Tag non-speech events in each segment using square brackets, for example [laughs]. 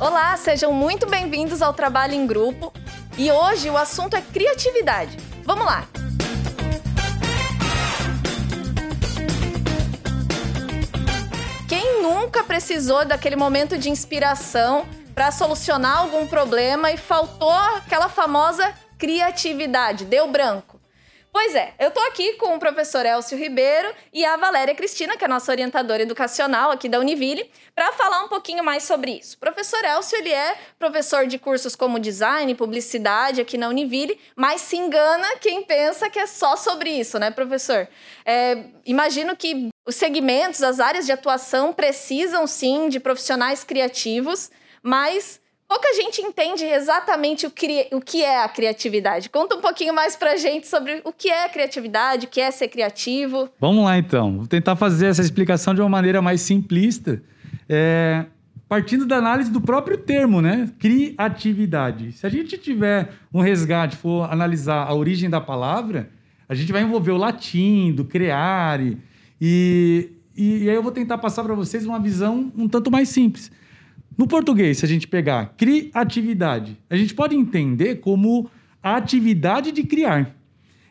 Olá, sejam muito bem-vindos ao Trabalho em Grupo. E hoje o assunto é criatividade. Vamos lá! Quem nunca precisou daquele momento de inspiração para solucionar algum problema e faltou aquela famosa criatividade, deu branco? Pois é, eu tô aqui com o professor Elcio Ribeiro e a Valéria Cristina, que é a nossa orientadora educacional aqui da Univille, para falar um pouquinho mais sobre isso. O professor Elcio, ele é professor de cursos como design, publicidade aqui na Univille, mas se engana quem pensa que é só sobre isso, né, professor? É, imagino que os segmentos, as áreas de atuação precisam sim de profissionais criativos, mas Pouca gente entende exatamente o, cri... o que é a criatividade. Conta um pouquinho mais pra gente sobre o que é criatividade, o que é ser criativo. Vamos lá então. Vou tentar fazer essa explicação de uma maneira mais simplista. É... Partindo da análise do próprio termo, né? Criatividade. Se a gente tiver um resgate, for analisar a origem da palavra, a gente vai envolver o latim, do creare. E, e aí eu vou tentar passar para vocês uma visão um tanto mais simples. No português, se a gente pegar criatividade, a gente pode entender como a atividade de criar.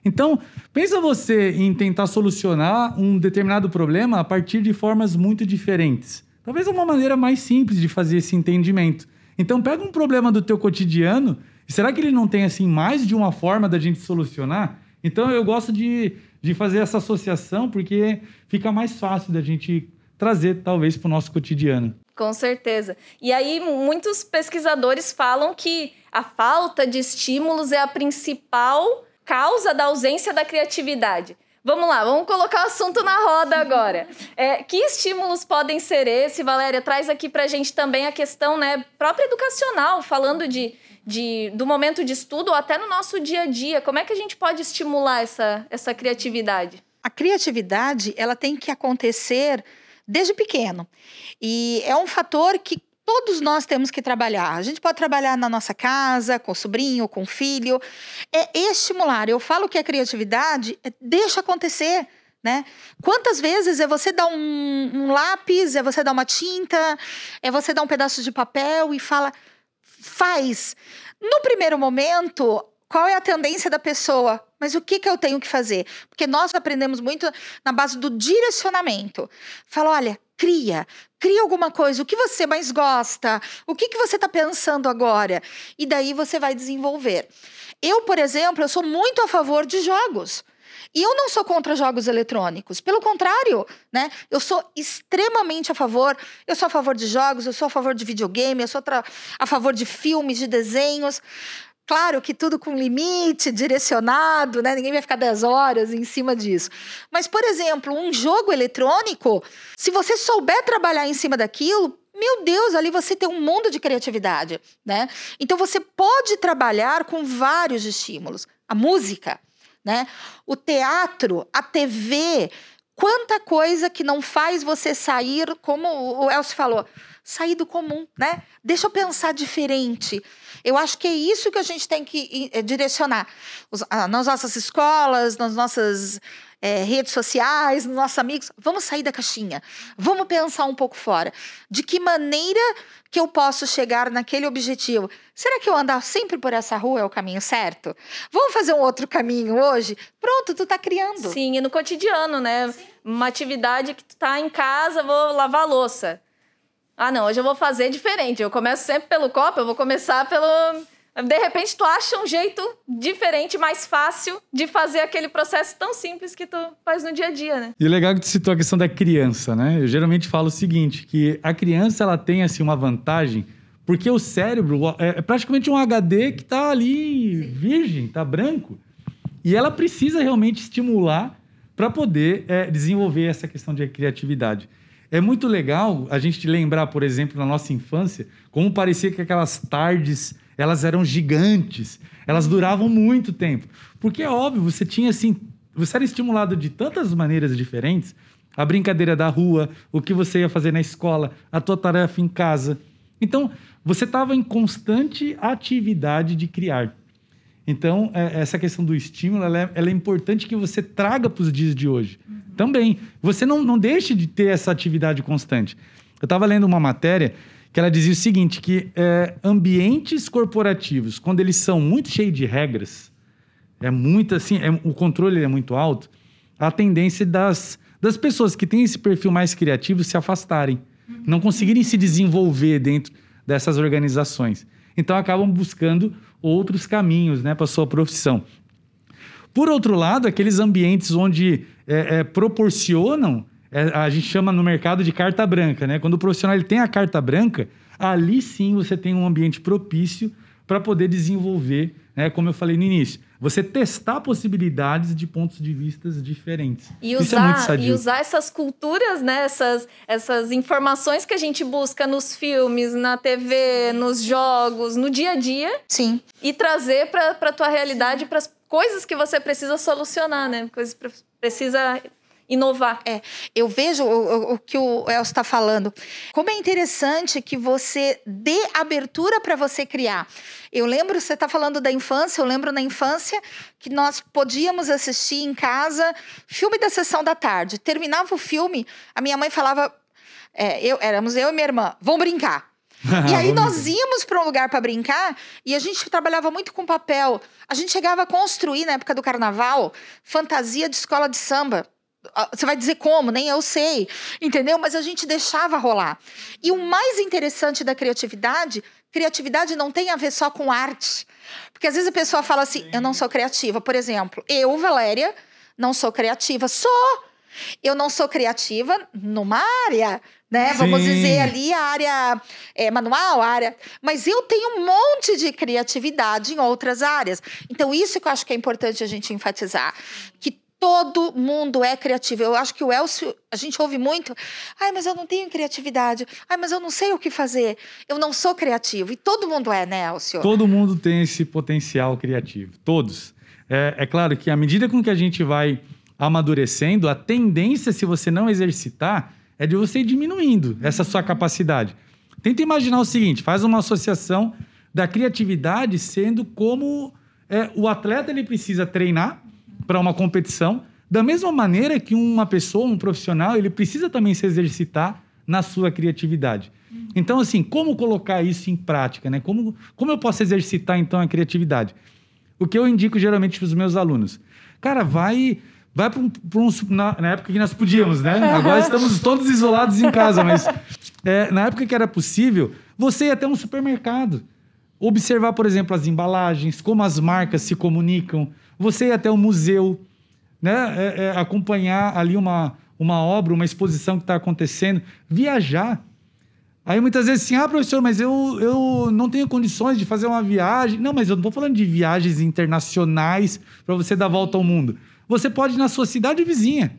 Então, pensa você em tentar solucionar um determinado problema a partir de formas muito diferentes. Talvez uma maneira mais simples de fazer esse entendimento. Então, pega um problema do teu cotidiano, e será que ele não tem assim mais de uma forma da gente solucionar? Então, eu gosto de, de fazer essa associação porque fica mais fácil da gente trazer talvez para o nosso cotidiano. Com certeza. E aí, muitos pesquisadores falam que a falta de estímulos é a principal causa da ausência da criatividade. Vamos lá, vamos colocar o assunto na roda agora. [laughs] É, que estímulos podem ser esse, Valéria? Traz aqui para a gente também a questão né, própria educacional, falando de, de, do momento de estudo ou até no nosso dia a dia. Como é que a gente pode estimular essa, essa criatividade? A criatividade ela tem que acontecer desde pequeno. E é um fator que todos nós temos que trabalhar. A gente pode trabalhar na nossa casa, com o sobrinho, com o filho. É estimular. Eu falo que a criatividade é deixa acontecer. Né? Quantas vezes é você dar um, um, lápis, é você dar uma tinta, é você dar um pedaço de papel e fala, faz. No primeiro momento, qual é a tendência da pessoa? Mas o que, que eu tenho que fazer? Porque nós aprendemos muito na base do direcionamento. Fala, olha, cria, cria alguma coisa, o que você mais gosta, o que, que você está pensando agora? E daí você vai desenvolver. Eu, por exemplo, eu sou muito a favor de jogos. E eu não sou contra jogos eletrônicos, pelo contrário, né? Eu sou extremamente a favor. Eu sou a favor de jogos, eu sou a favor de videogame, eu sou a favor de filmes, de desenhos. Claro que tudo com limite, direcionado, né? Ninguém vai ficar 10 horas em cima disso. Mas, por exemplo, um jogo eletrônico, se você souber trabalhar em cima daquilo, meu Deus, ali você tem um mundo de criatividade, né? Então você pode trabalhar com vários estímulos. A música, né? O teatro, a TV, quanta coisa que não faz você sair, como o Elcio falou, sair do comum, né? Deixa eu pensar diferente. Eu acho que é isso que a gente tem que eh, direcionar Os, ah, nas nossas escolas, nas nossas é, redes sociais, nos nossos amigos. Vamos sair da caixinha. Vamos pensar um pouco fora. De que maneira que eu posso chegar naquele objetivo? Será que eu andar sempre por essa rua é o caminho certo? Vamos fazer um outro caminho hoje? Pronto, tu tá criando. Sim, e no cotidiano, né? Sim. Uma atividade que tu tá em casa, vou lavar louça ah, não, hoje eu vou fazer diferente. Eu começo sempre pelo copo, eu vou começar pelo. De repente, tu acha um jeito diferente, mais fácil de fazer aquele processo tão simples que tu faz no dia a dia, né? E o legal é que tu citou a questão da criança, né? Eu geralmente falo o seguinte, que a criança, ela tem, assim, uma vantagem, porque o cérebro é, é praticamente um HD que tá ali Sim. virgem, tá branco. E ela precisa realmente estimular para poder é, desenvolver essa questão de criatividade. É muito legal a gente lembrar, por exemplo, na nossa infância, como parecia que aquelas tardes elas eram gigantes, elas duravam muito tempo. Porque é óbvio, você tinha assim, você era estimulado de tantas maneiras diferentes, a brincadeira da rua, o que você ia fazer na escola, a tua tarefa em casa. Então, você estava em constante atividade de criar. Então, é, essa questão do estímulo, ela é, ela é importante que você traga para os dias de hoje. Uhum. Também. Você não, não deixe de ter essa atividade constante. Eu estava lendo uma matéria que ela dizia o seguinte, que é, ambientes corporativos, quando eles são muito cheios de regras, é muito assim, é, o controle é muito alto, a tendência das, das pessoas que têm esse perfil mais criativo se afastarem, não conseguirem se desenvolver dentro dessas organizações. Então acabam buscando outros caminhos né, para sua profissão. Por outro lado, aqueles ambientes onde é, é, proporcionam, é, a gente chama no mercado de carta branca, né? Quando o profissional ele tem a carta branca, ali sim você tem um ambiente propício para poder desenvolver, né? Como eu falei no início, você testar possibilidades de pontos de vista diferentes. E usar, Isso é muito sadio. E usar essas culturas, né? essas, essas informações que a gente busca nos filmes, na TV, nos jogos, no dia a dia. Sim. E trazer para a tua realidade, para as coisas que você precisa solucionar, né? Coisas que precisa inovar. É, eu vejo o, o, o que o Elcio está falando. Como é interessante que você dê abertura para você criar. Eu lembro, você está falando da infância, eu lembro na infância que nós podíamos assistir em casa filme da sessão da tarde. Terminava o filme, a minha mãe falava, é, eu, éramos eu e minha irmã, vamos brincar. [laughs] e aí nós íamos para um lugar para brincar e a gente trabalhava muito com papel. A gente chegava a construir na época do carnaval fantasia de escola de samba. Ah, você vai dizer como, nem eu sei, entendeu? Mas a gente deixava rolar. E o mais interessante da criatividade, criatividade não tem a ver só com arte. Porque às vezes a pessoa fala assim, Sim. eu não sou criativa. Por exemplo, eu, Valéria, não sou criativa. Sou! Eu não sou criativa numa área, né? Sim. Vamos dizer ali a área é, manual, a área. Mas eu tenho um monte de criatividade em outras áreas. Então, isso que eu acho que é importante a gente enfatizar. Que Todo mundo é criativo. Eu acho que o Elcio, a gente ouve muito. Ai, mas eu não tenho criatividade. Ai, mas eu não sei o que fazer. Eu não sou criativo. E todo mundo é, né, Elcio? Todo mundo tem esse potencial criativo. Todos. É, é claro que à medida com que a gente vai amadurecendo, a tendência, se você não exercitar, é de você ir diminuindo essa sua capacidade. Tenta imaginar o seguinte: faz uma associação da criatividade sendo como é, o atleta ele precisa treinar para uma competição, da mesma maneira que uma pessoa, um profissional, ele precisa também se exercitar na sua criatividade. Então, assim, como colocar isso em prática, né? Como, como eu posso exercitar, então, a criatividade? O que eu indico geralmente para os meus alunos? Cara, vai... Vai para um, um na, na, época que nós podíamos, né? [laughs] Agora estamos todos isolados em casa, mas é, na época que era possível, você ia até um supermercado. Observar, por exemplo, as embalagens, como as marcas se comunicam, você ir até o museu, né? É, é, acompanhar ali uma, uma obra, uma exposição que está acontecendo, viajar. Aí muitas vezes assim, ah, professor, mas eu, eu não tenho condições de fazer uma viagem. Não, mas eu não estou falando de viagens internacionais para você dar volta ao mundo. Você pode ir na sua cidade vizinha,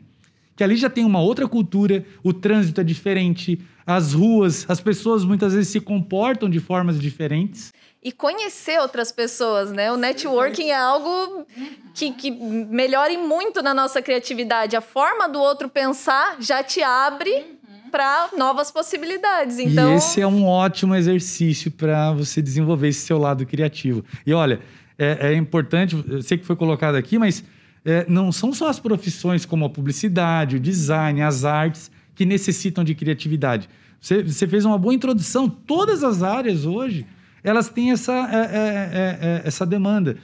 que ali já tem uma outra cultura, o trânsito é diferente, as ruas, as pessoas muitas vezes se comportam de formas diferentes e conhecer outras pessoas, né? O networking é algo que, que melhora muito na nossa criatividade. A forma do outro pensar já te abre para novas possibilidades. Então... E esse é um ótimo exercício para você desenvolver esse seu lado criativo. E olha, é, é importante, eu sei que foi colocado aqui, mas é, não são só as profissões como a publicidade, o design, as artes que necessitam de criatividade. Você, você fez uma boa introdução. Todas as áreas hoje elas têm essa, é, é, é, é essa demanda.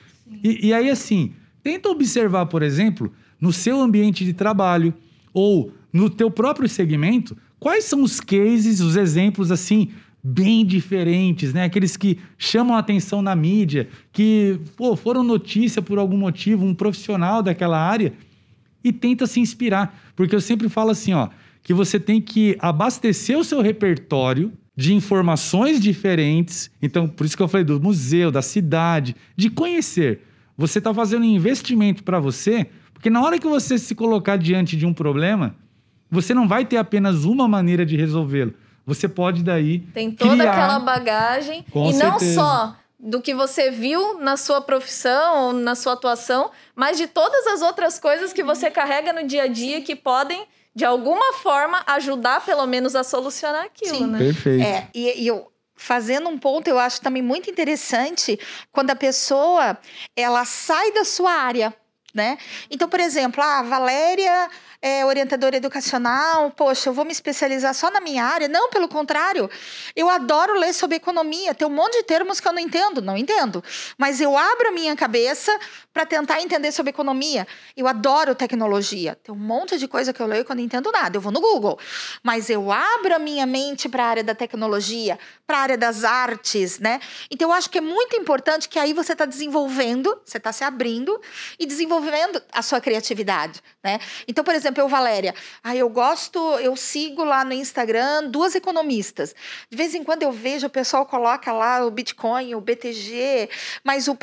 E, e, aí, assim, tenta observar, por exemplo, no seu ambiente de trabalho ou no teu próprio segmento, quais são os cases, os exemplos, assim, bem diferentes, né? Aqueles que chamam a atenção na mídia, que pô, foram notícia por algum motivo, um profissional daquela área, e tenta se inspirar. Porque eu sempre falo assim, ó, que você tem que abastecer o seu repertório de informações diferentes. Então, por isso que eu falei do museu, da cidade, de conhecer. Você está fazendo um investimento para você, porque na hora que você se colocar diante de um problema, você não vai ter apenas uma maneira de resolvê-lo. Você pode daí. Tem toda criar... aquela bagagem. Com e certeza. não só do que você viu na sua profissão ou na sua atuação, mas de todas as outras coisas que você carrega no dia a dia que podem de alguma forma, ajudar pelo menos a solucionar aquilo, Sim. né? Perfeito. É, e, e eu fazendo um ponto, eu acho também muito interessante quando a pessoa ela sai da sua área. Né? Então, por exemplo, a Valéria é, orientadora educacional, poxa, eu vou me especializar só na minha área. Não, pelo contrário, eu adoro ler sobre economia. Tem um monte de termos que eu não entendo, não entendo. Mas eu abro a minha cabeça para tentar entender sobre economia. Eu adoro tecnologia. Tem um monte de coisa que eu leio que eu não entendo nada. Eu vou no Google. Mas eu abro a minha mente para a área da tecnologia, para a área das artes, né? Então eu acho que é muito importante que aí você está desenvolvendo, você está se abrindo e desenvolvendo a sua criatividade, né? Então, por exemplo, eu, Valéria, aí eu gosto, eu sigo lá no Instagram duas economistas. De vez em quando eu vejo o pessoal coloca lá o Bitcoin, o BTG, mas o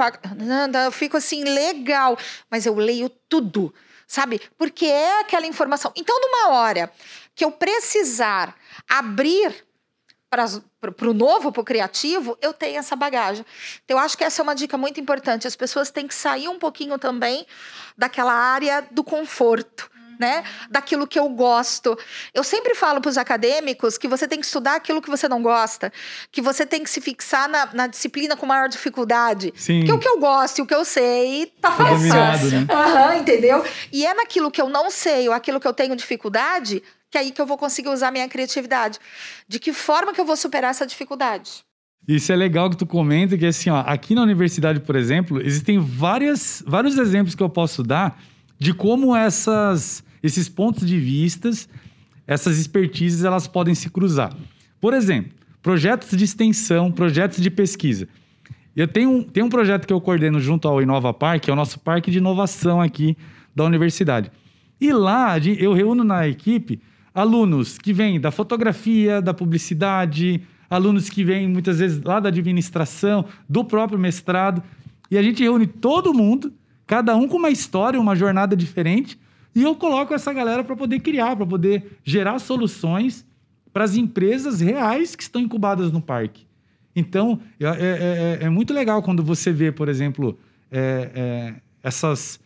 eu fico assim, legal, mas eu leio tudo, sabe? Porque é aquela informação. Então, numa hora que eu precisar abrir para o novo, para o criativo, eu tenho essa bagagem. Então, eu acho que essa é uma dica muito importante. As pessoas têm que sair um pouquinho também daquela área do conforto. Né? Daquilo que eu gosto. Eu sempre falo para os acadêmicos que você tem que estudar aquilo que você não gosta, que você tem que se fixar na, na disciplina com maior dificuldade. Sim. Porque o que eu gosto e o que eu sei tá Tá fácil. né? Aham, entendeu? E é naquilo que eu não sei ou aquilo que eu tenho dificuldade que é aí que eu vou conseguir usar minha criatividade. De que forma que eu vou superar essa dificuldade? Isso é legal que tu comenta, que assim, ó, aqui na universidade, por exemplo, existem várias, vários exemplos que eu posso dar de como essas, esses pontos de vistas, essas expertises, elas podem se cruzar. Por exemplo, projetos de extensão, projetos de pesquisa. Eu tenho, um- tenho um projeto que eu coordeno junto ao Inova Park, que é o nosso parque de inovação aqui da universidade. E lá eu reúno na equipe alunos que vêm da fotografia, da publicidade, alunos que vêm muitas vezes lá da administração, do próprio mestrado. E a gente reúne todo mundo, cada um com uma história, uma jornada diferente, e eu coloco essa galera para poder criar, para poder gerar soluções para as empresas reais que estão incubadas no parque. Então, é, é- é- é muito legal quando você vê, por exemplo, é, é, essas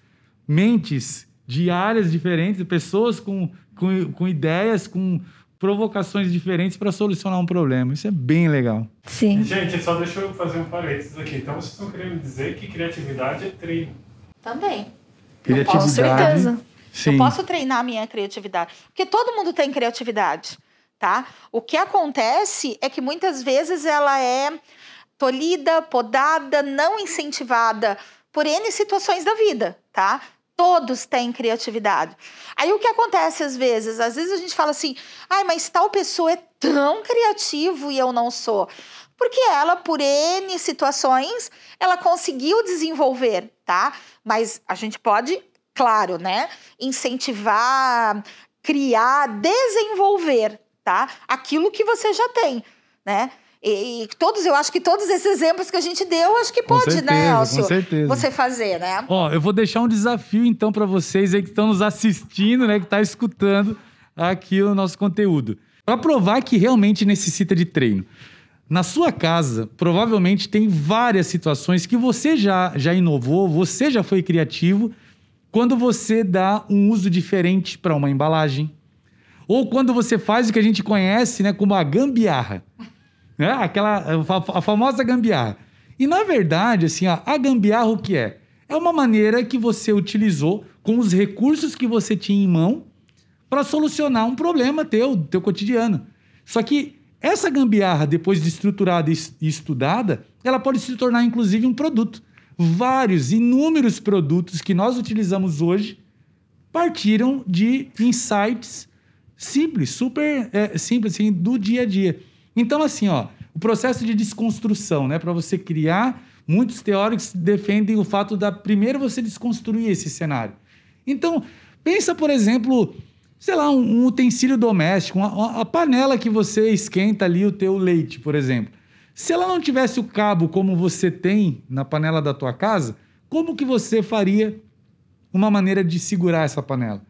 mentes de áreas diferentes, pessoas com, com, com ideias, com provocações diferentes para solucionar um problema. Isso é bem legal. Sim. Gente, só deixa eu fazer um parênteses aqui. Então vocês estão querendo dizer que criatividade é treino. Também. Criatividade. Com certeza. Sim. Eu posso treinar a minha criatividade. Porque todo mundo tem criatividade, tá? O que acontece é que muitas vezes ela é tolhida, podada, não incentivada por N situações da vida, tá? Todos têm criatividade. Aí o que acontece às vezes? Às vezes a gente fala assim, ai, mas tal pessoa é tão criativo e eu não sou. Porque ela, por N situações, ela conseguiu desenvolver, tá? Mas a gente pode, claro, né? Incentivar, criar, desenvolver, tá? Aquilo que você já tem, né? E, e todos, eu acho que todos esses exemplos que a gente deu, acho que Com pode, né, certeza, Elcio? com certeza. Você fazer, né? Ó, eu vou deixar um desafio então para vocês aí que estão nos assistindo, né, que tá escutando aqui o nosso conteúdo. Para provar que realmente necessita de treino. Na sua casa, provavelmente tem várias situações que você já já inovou, você já foi criativo quando você dá um uso diferente para uma embalagem, ou quando você faz o que a gente conhece, né, como a gambiarra. Né? Aquela a fa- a famosa gambiarra. E na verdade, assim, ó, a gambiarra o que é? É uma maneira que você utilizou com os recursos que você tinha em mão para solucionar um problema teu, teu cotidiano. Só que essa gambiarra, depois de estruturada e es- estudada, ela pode se tornar inclusive um produto. Vários, inúmeros produtos que nós utilizamos hoje partiram de insights simples, super é, simples, assim, do dia a dia. Então, assim, ó, o processo de desconstrução, né, para você criar, muitos teóricos defendem o fato da primeiro você desconstruir esse cenário. Então, pensa, por exemplo, sei lá, um, um utensílio doméstico, uma- a panela que você esquenta ali o teu leite, por exemplo. Se ela não tivesse o cabo como você tem na panela da tua casa, como que você faria uma maneira de segurar essa panela?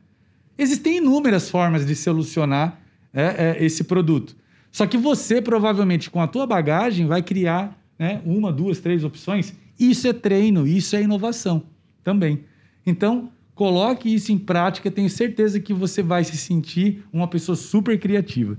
Existem inúmeras formas de solucionar é, é, esse produto. Só que você, provavelmente, com a tua bagagem, vai criar né, uma, duas, três opções. Isso é treino, isso é inovação também. Então, coloque isso em prática, tenho certeza que você vai se sentir uma pessoa super criativa.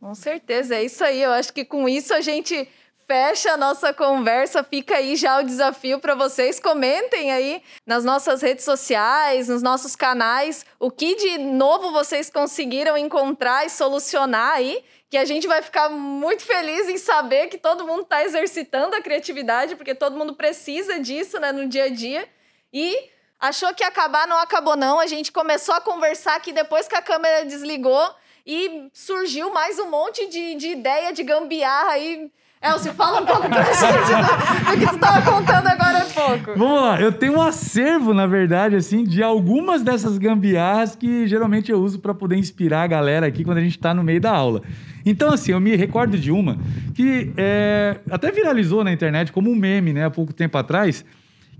Com certeza, é isso aí. Eu acho que com isso a gente fecha a nossa conversa. Fica aí já o desafio para vocês. Comentem aí nas nossas redes sociais, nos nossos canais, o que de novo vocês conseguiram encontrar e solucionar aí. Que a gente vai ficar muito feliz em saber que todo mundo está exercitando a criatividade, porque todo mundo precisa disso né, no dia a dia. E achou que ia acabar, não acabou, não. A gente começou a conversar aqui depois que a câmera desligou e surgiu mais um monte de, de ideia de gambiarra aí. Elcio, fala um pouco pra [laughs] gente do, do que tu estava contando agora há pouco. Vamos lá, eu tenho um acervo, na verdade, assim, de algumas dessas gambiarras que geralmente eu uso para poder inspirar a galera aqui quando a gente está no meio da aula. Então, assim, eu me recordo de uma que é, até viralizou na internet como um meme, né, há pouco tempo atrás,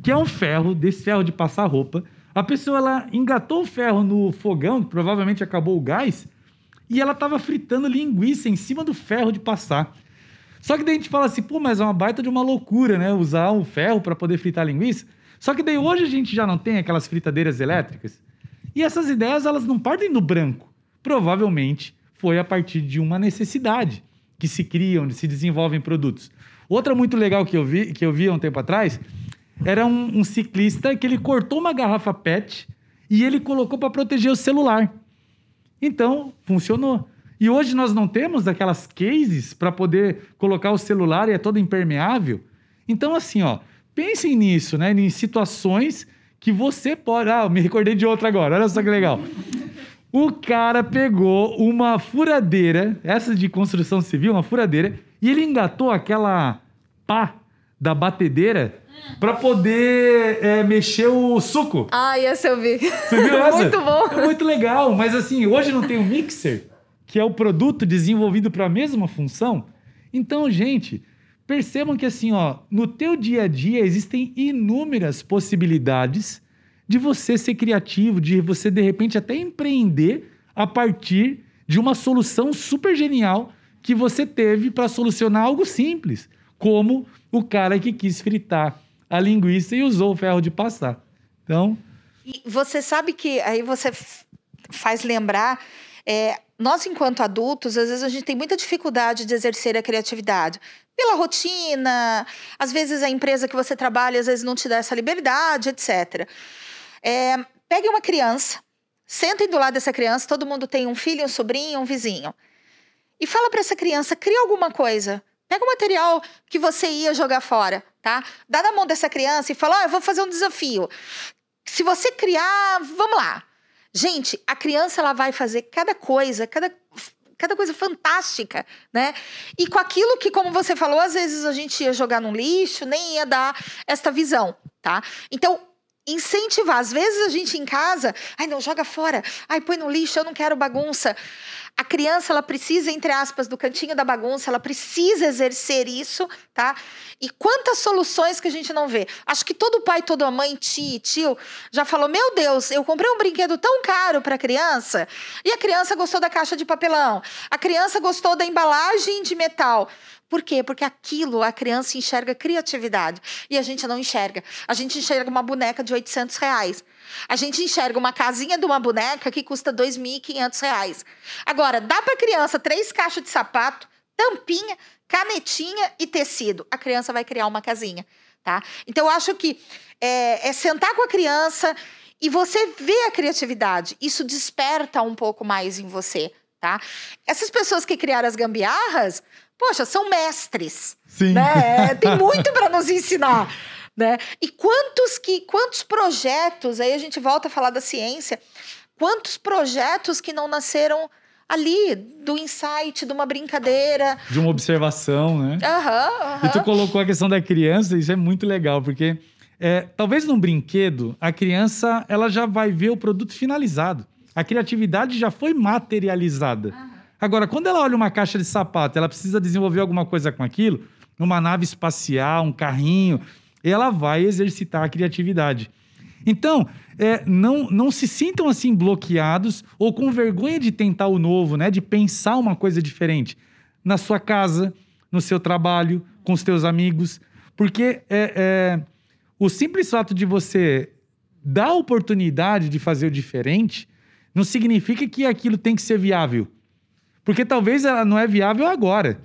que é um ferro, desse ferro de passar roupa. A pessoa, ela engatou o ferro no fogão, provavelmente acabou o gás, e ela estava fritando linguiça em cima do ferro de passar. Só que daí a gente fala assim, pô, mas é uma baita de uma loucura, né? Usar um ferro para poder fritar linguiça. Só que daí hoje a gente já não tem aquelas fritadeiras elétricas. E essas ideias, elas não partem do branco. Provavelmente foi a partir de uma necessidade que se criam, se desenvolvem produtos. Outra muito legal que eu vi, que eu vi há um tempo atrás, era um, um ciclista que ele cortou uma garrafa PET e ele colocou para proteger o celular. Então, funcionou. E hoje nós não temos aquelas cases para poder colocar o celular e é todo impermeável. Então, assim, ó, pensem nisso, né? Em situações que você pode. Ah, me recordei de outra agora, olha só que legal. O cara pegou uma furadeira, essa de construção civil, uma furadeira, e ele engatou aquela pá da batedeira para poder é, mexer o suco. Ah, essa eu vi. Você viu [laughs] essa? Muito bom. É muito legal, mas assim, hoje não tem o um mixer que é o produto desenvolvido para a mesma função. Então, gente, percebam que assim, ó, no teu dia a dia existem inúmeras possibilidades de você ser criativo, de você de repente até empreender a partir de uma solução super genial que você teve para solucionar algo simples, como o cara que quis fritar a linguiça e usou o ferro de passar. Então, e você sabe que aí você faz lembrar é, nós, enquanto adultos, às vezes a gente tem muita dificuldade de exercer a criatividade. Pela rotina, às vezes a empresa que você trabalha, às vezes não te dá essa liberdade, etc. É, pegue uma criança, sentem do lado dessa criança, todo mundo tem um filho, um sobrinho, um vizinho. E fala para essa criança, cria alguma coisa. Pega o material que você ia jogar fora, tá? Dá na mão dessa criança e fala, ó, oh, eu vou fazer um desafio. Se você criar, vamos lá. Gente, a criança ela vai fazer cada coisa, cada cada coisa fantástica, né? E com aquilo que, como você falou, às vezes a gente ia jogar no lixo, nem ia dar esta visão, tá? Então, incentivar. Às vezes a gente em casa, ai, não, joga fora, ai, põe no lixo, eu não quero bagunça. A criança, ela precisa, entre aspas, do cantinho da bagunça, ela precisa exercer isso, tá? E quantas soluções que a gente não vê. Acho que todo pai, toda mãe, tio, tio, já falou: Meu Deus, eu comprei um brinquedo tão caro para a criança e a criança gostou da caixa de papelão, a criança gostou da embalagem de metal. Por quê? Porque aquilo a criança enxerga criatividade e a gente não enxerga. A gente enxerga uma boneca de 800 reais. A gente enxerga uma casinha de uma boneca que custa 2.500 reais. Agora, dá para a criança três caixas de sapato, tampinha, canetinha e tecido. A criança vai criar uma casinha, tá? Então, eu acho que é, é sentar com a criança e você ver a criatividade. Isso desperta um pouco mais em você, tá? Essas pessoas que criaram as gambiarras, poxa, são mestres. Sim. Né? Tem [laughs] muito para nos ensinar. Né? E quantos que quantos projetos, aí a gente volta a falar da ciência, quantos projetos que não nasceram ali do insight, de uma brincadeira, de uma observação, né? Aham, aham. E tu colocou a questão da criança, isso é muito legal, porque é, talvez num brinquedo a criança ela já vai ver o produto finalizado, a criatividade já foi materializada. Aham. Agora, quando ela olha uma caixa de sapato, ela precisa desenvolver alguma coisa com aquilo, uma nave espacial, um carrinho, ela vai exercitar a criatividade. Então, é, não, não se sintam assim bloqueados ou com vergonha de tentar o novo, né? De pensar uma coisa diferente na sua casa, no seu trabalho, com os teus amigos, porque é, é, o simples fato de você dar a oportunidade de fazer o diferente não significa que aquilo tem que ser viável, porque talvez ela não é viável agora.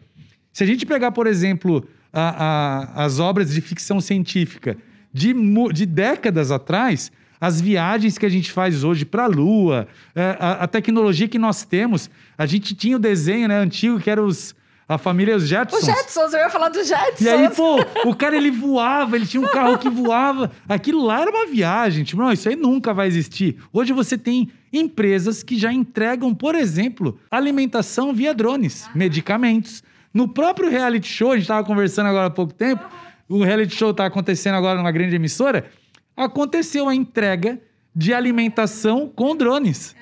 Se a gente pegar, por exemplo, a- a- as obras de ficção científica de, de décadas atrás, as viagens que a gente faz hoje para a Lua, é, a, a tecnologia que nós temos. A gente tinha o desenho né, antigo que era os, a família os Jetsons. Os Jetsons, eu ia falar dos Jetsons. E aí, pô, o cara ele voava, ele tinha um carro que voava. Aquilo lá era uma viagem. Tipo, não, isso aí nunca vai existir. Hoje você tem empresas que já entregam, por exemplo, alimentação via drones, medicamentos. No próprio reality show, a gente estava conversando agora há pouco tempo, o reality show está acontecendo agora numa grande emissora. Aconteceu a entrega de alimentação com drones.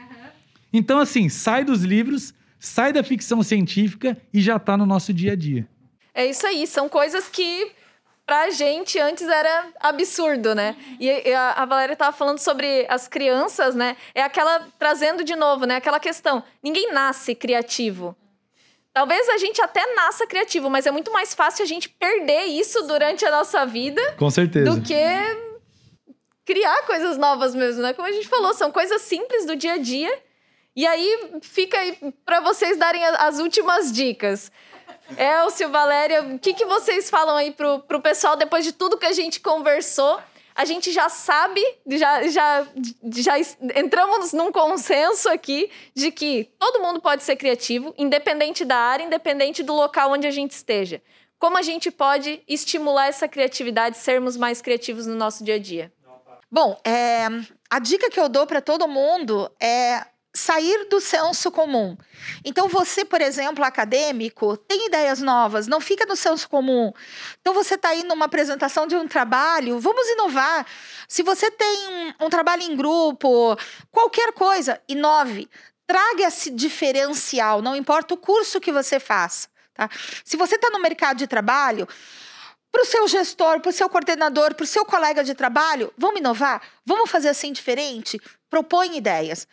Então, assim, sai dos livros, sai da ficção científica e já está no nosso dia a dia. É isso aí, são coisas que pra gente antes era absurdo, né? E a, Valéria tava falando sobre as crianças, né? É aquela trazendo de novo, né? Aquela questão, ninguém nasce criativo. Talvez a gente até nasça criativo, mas é muito mais fácil a gente perder isso durante a nossa vida Com certeza. do que criar coisas novas mesmo, né? Como a gente falou, são coisas simples do dia a dia. E aí fica aí para vocês darem as últimas dicas. Elcio, Valéria, o que, que vocês falam aí pro, pro pessoal depois de tudo que a gente conversou? A gente já sabe, já, já, já entramos num consenso aqui de que todo mundo pode ser criativo, independente da área, independente do local onde a gente esteja. Como a gente pode estimular essa criatividade, sermos mais criativos no nosso dia a dia? Bom, é, a dica que eu dou para todo mundo é sair do senso comum. Então, você, por exemplo, acadêmico, tem ideias novas, não fica no senso comum. Então, você está aí numa apresentação de um trabalho, vamos inovar. Se você tem um, trabalho em grupo, qualquer coisa, inove. Traga esse diferencial, não importa o curso que você faça. Tá? Se você está no mercado de trabalho, para o seu gestor, para o seu coordenador, para o seu colega de trabalho, vamos inovar? Vamos fazer assim diferente? Propõe ideias.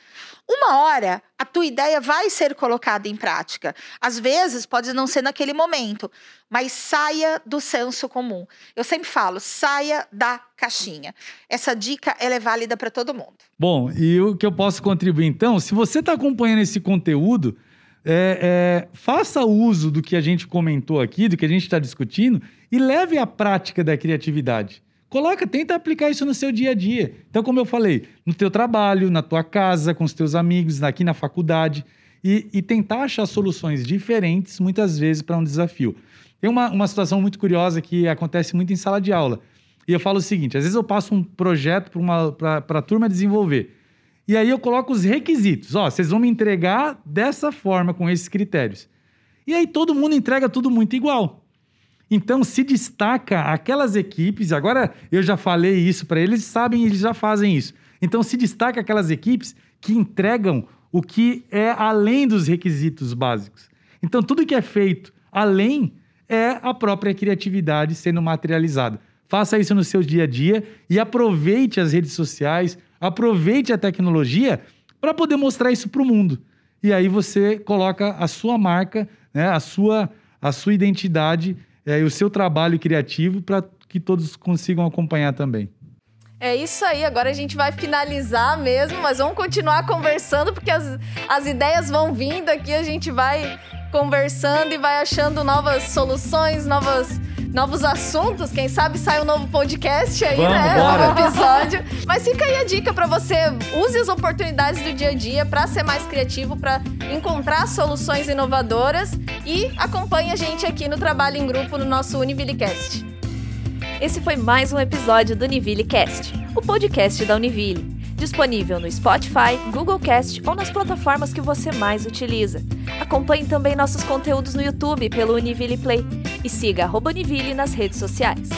Uma hora, a tua ideia vai ser colocada em prática. Às vezes, pode não ser naquele momento, mas saia do senso comum. Eu sempre falo, saia da caixinha. Essa dica, é válida para todo mundo. Bom, e o que eu posso contribuir então? Se você está acompanhando esse conteúdo, é, é, faça uso do que a gente comentou aqui, do que a gente está discutindo, e leve à prática da criatividade. Coloca, tenta aplicar isso no seu dia a dia. Então, como eu falei, no teu trabalho, na tua casa, com os teus amigos, aqui na faculdade, e, e tentar achar soluções diferentes, muitas vezes, para um desafio. Tem uma, uma situação muito curiosa que acontece muito em sala de aula. E eu falo o seguinte: às vezes eu passo um projeto para a turma desenvolver. E aí eu coloco os requisitos. Ó, vocês vão me entregar dessa forma, com esses critérios. E aí todo mundo entrega tudo muito igual. Então se destaca aquelas equipes, agora eu já falei isso para eles, sabem, eles já fazem isso. Então se destaca aquelas equipes que entregam o que é além dos requisitos básicos. Então tudo que é feito além é a própria criatividade sendo materializada. Faça isso no seu dia a dia e aproveite as redes sociais, aproveite a tecnologia para poder mostrar isso para o mundo. E aí você coloca a sua marca, né, a, sua, a sua identidade é, o seu trabalho criativo para que todos consigam acompanhar também. É isso aí, agora a gente vai finalizar mesmo, mas vamos continuar conversando, porque as, as ideias vão vindo aqui, a gente vai conversando e vai achando novas soluções, novas, novos assuntos. Quem sabe sai um novo podcast aí, Vamos, né? bora. Um novo episódio. Mas fica aí a dica para você, use as oportunidades do dia a dia para ser mais criativo, para encontrar soluções inovadoras e acompanhe a gente aqui no Trabalho em Grupo no nosso Univillecast. Esse foi mais um episódio do Univille Cast, o podcast da Univille. Disponível no Spotify, Google Cast ou nas plataformas que você mais utiliza. Acompanhe também nossos conteúdos no YouTube pelo Univille Play e siga arroba Univille nas redes sociais.